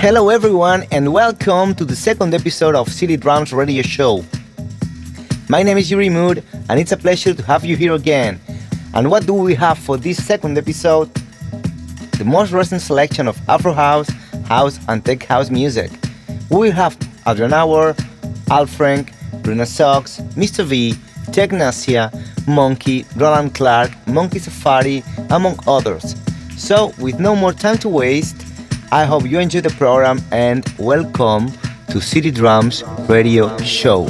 Hello, everyone, and welcome to the second episode of City Drums Radio Show. My name is Uri Mood, and it's a pleasure to have you here again. And what do we have for this second episode? The most recent selection of Afro House, House, and Tech House music. We have Adrian Hour, Al Frank, Bruna Sox, Mr. V, Technasia, Monkey, Roland Clark, Monkey Safari, among others. So, with no more time to waste, I hope you enjoy the program and welcome to City Drums Radio Show.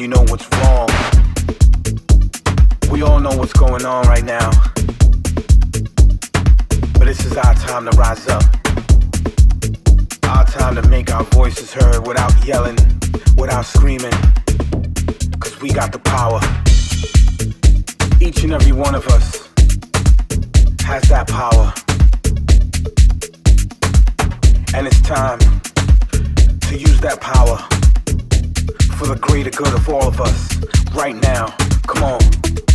you know what's wrong. We all know what's going on right now. But this is our time to rise up. Our time to make our voices heard without yelling, without screaming. Cause we got the power. Each and every one of us has that power. And it's time to use that power for the greater good of all of us. Right now, come on.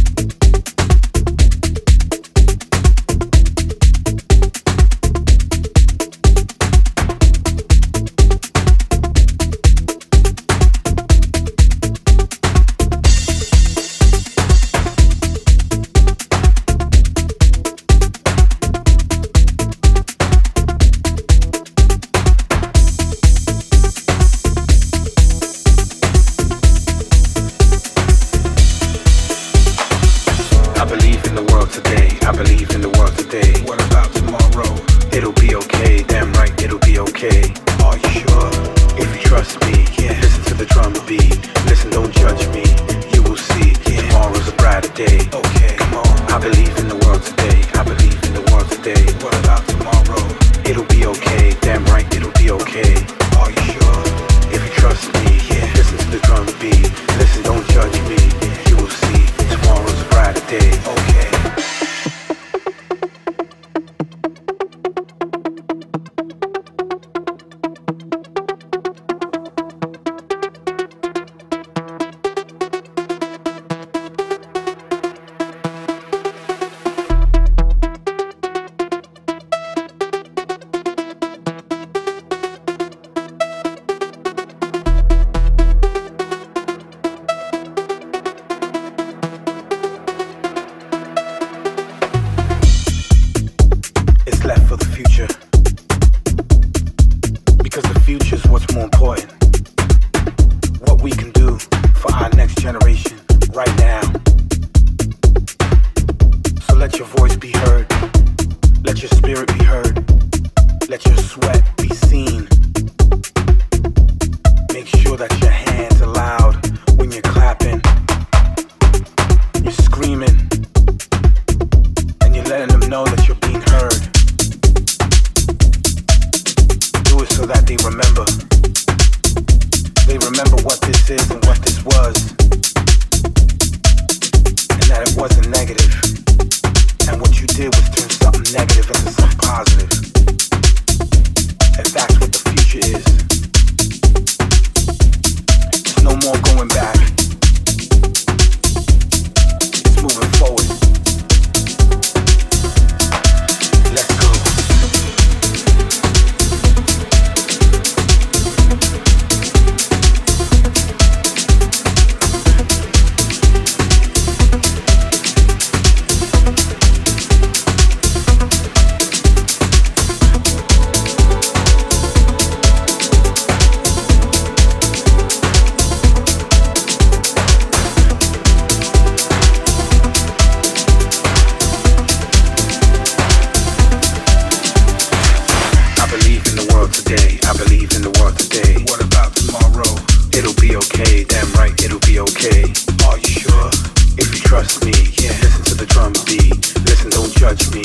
today. I believe in the world today. What about tomorrow? It'll be okay, damn right, it'll be okay. Are you sure? If you trust me. Listen to the drum beat. Listen, don't judge me.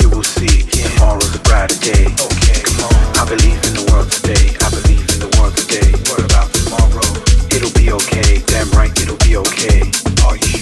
You will see. Tomorrow's a brighter day. Okay, come on. I believe in the world today. I believe in the world today. What about tomorrow? It'll be okay, damn right, it'll be okay. Are you sure?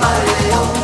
Galileo.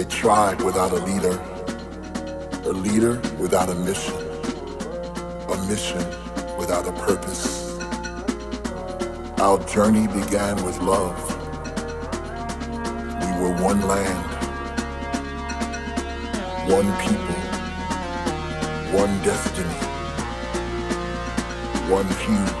A tribe without a leader. A leader without a mission. A mission without a purpose. Our journey began with love. We were one land, one people, one destiny, one hue.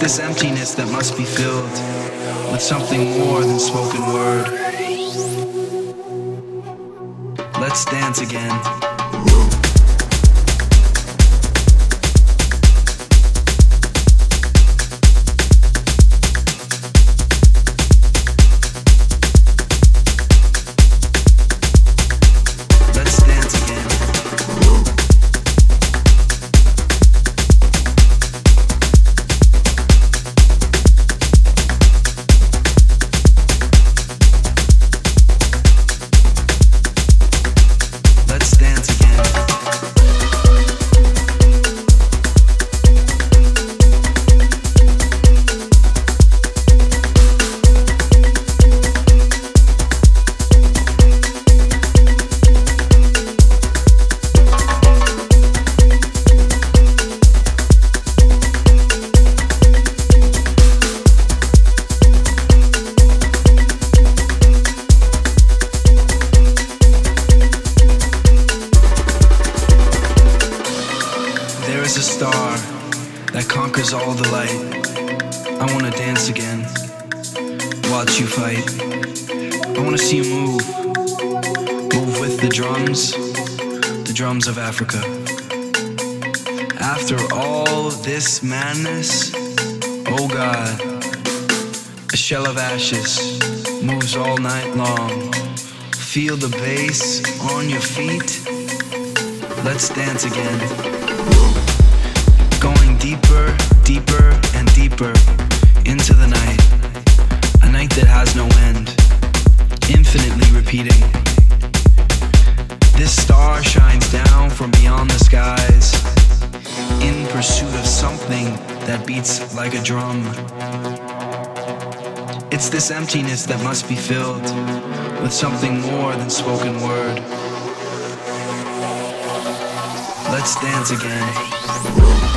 This emptiness that must be filled with something more than spoken word. feet. Let's dance again. Going deeper, deeper, and deeper into the night. A night that has no end. Infinitely repeating. This star shines down from beyond the skies in pursuit of something that beats like a drum. It's this emptiness that must be filled with something more than spoken word dance again.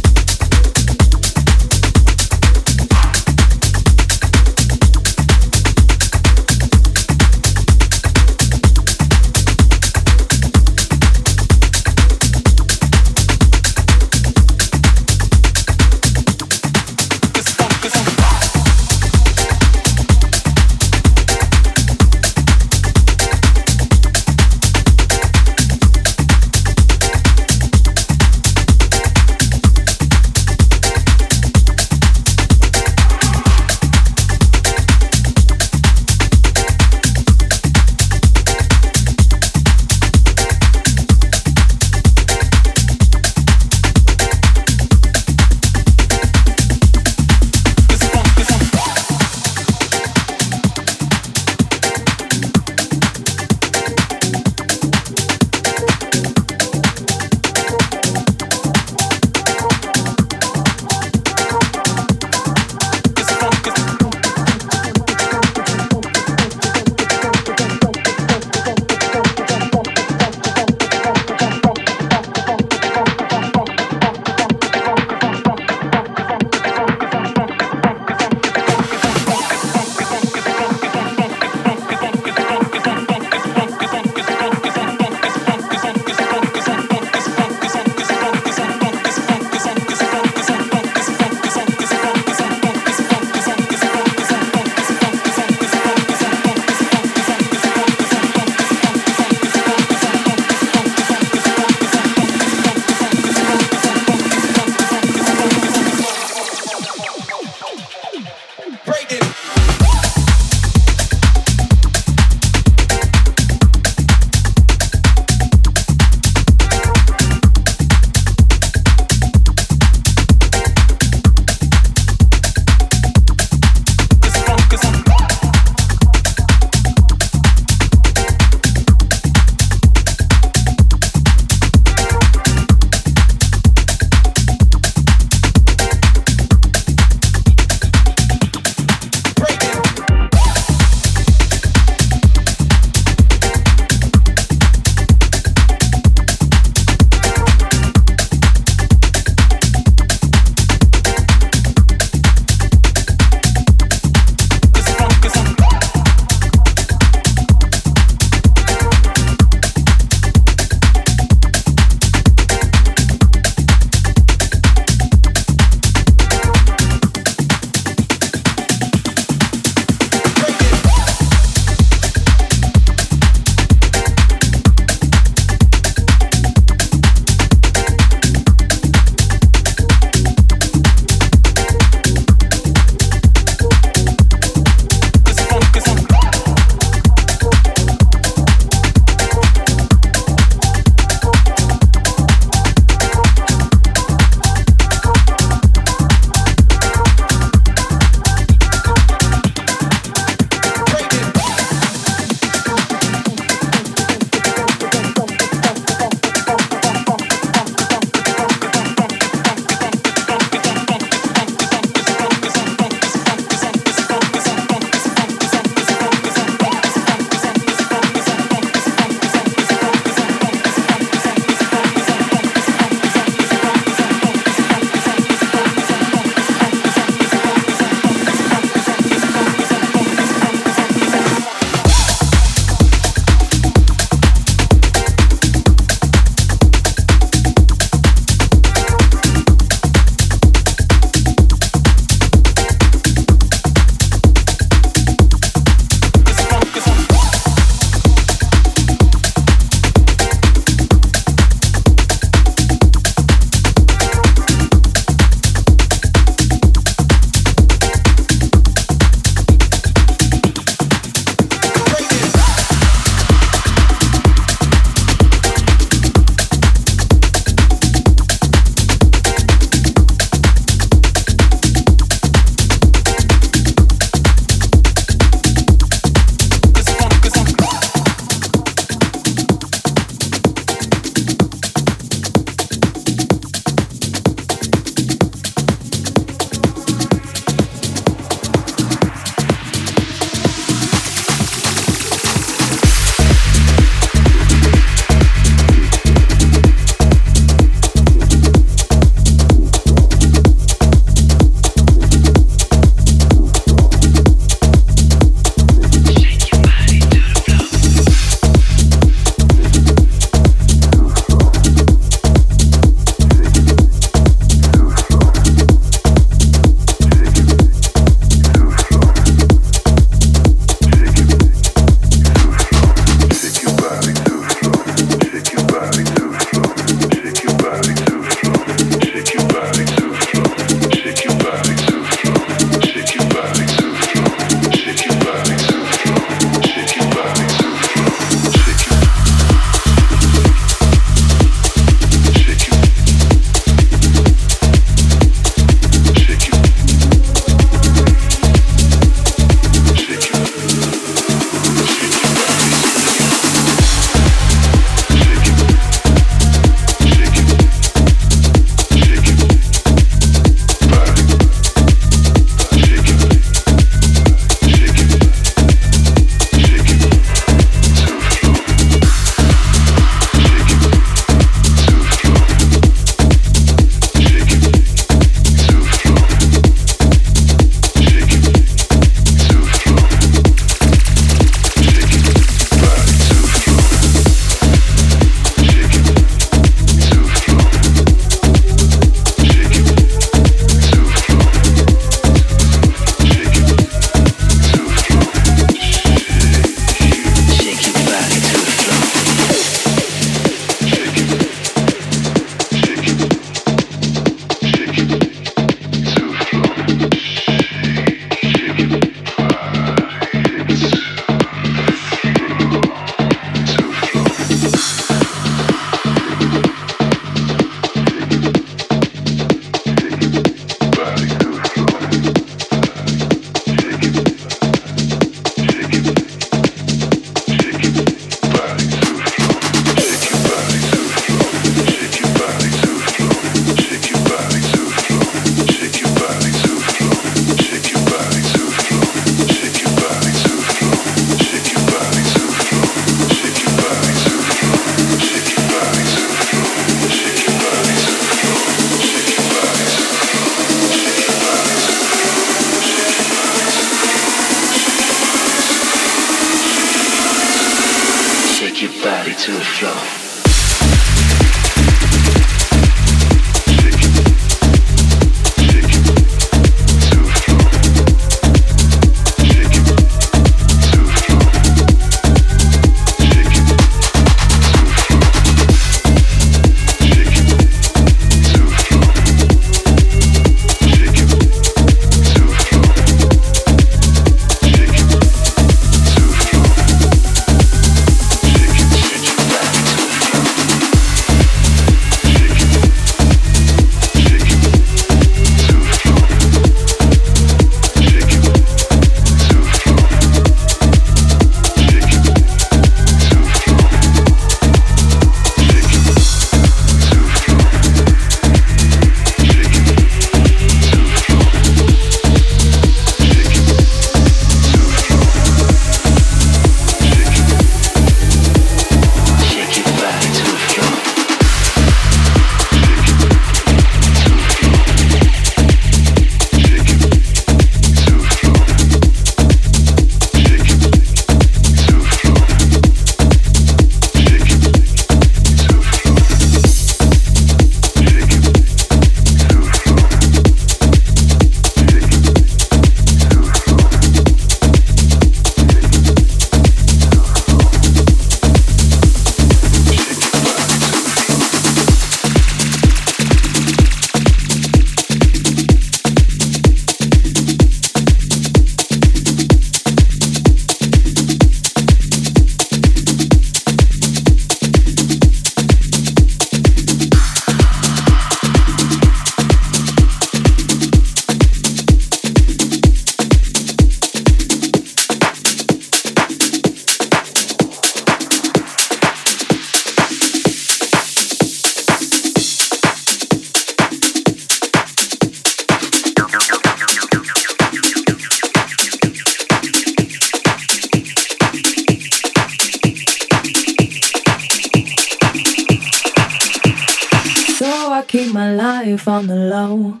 keep my life on the low.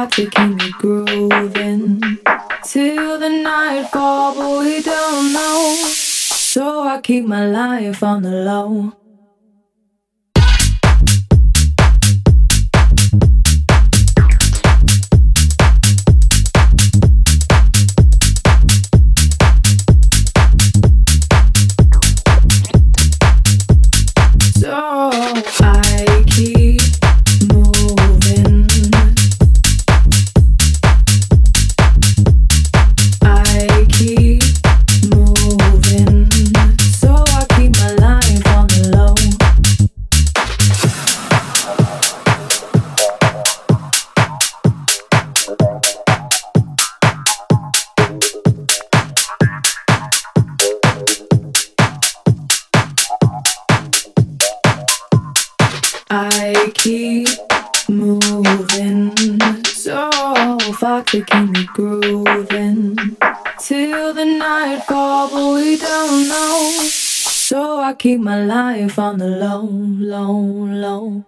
start to keep me grooving till the nightfall, but we don't know. So I keep my life on the low. keep moving. So far, keep me grooving till the nightfall, but we don't know. So I keep my life on the low, low, low.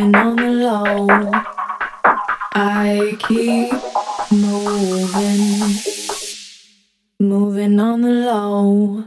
and on the low. I keep moving, moving on the low.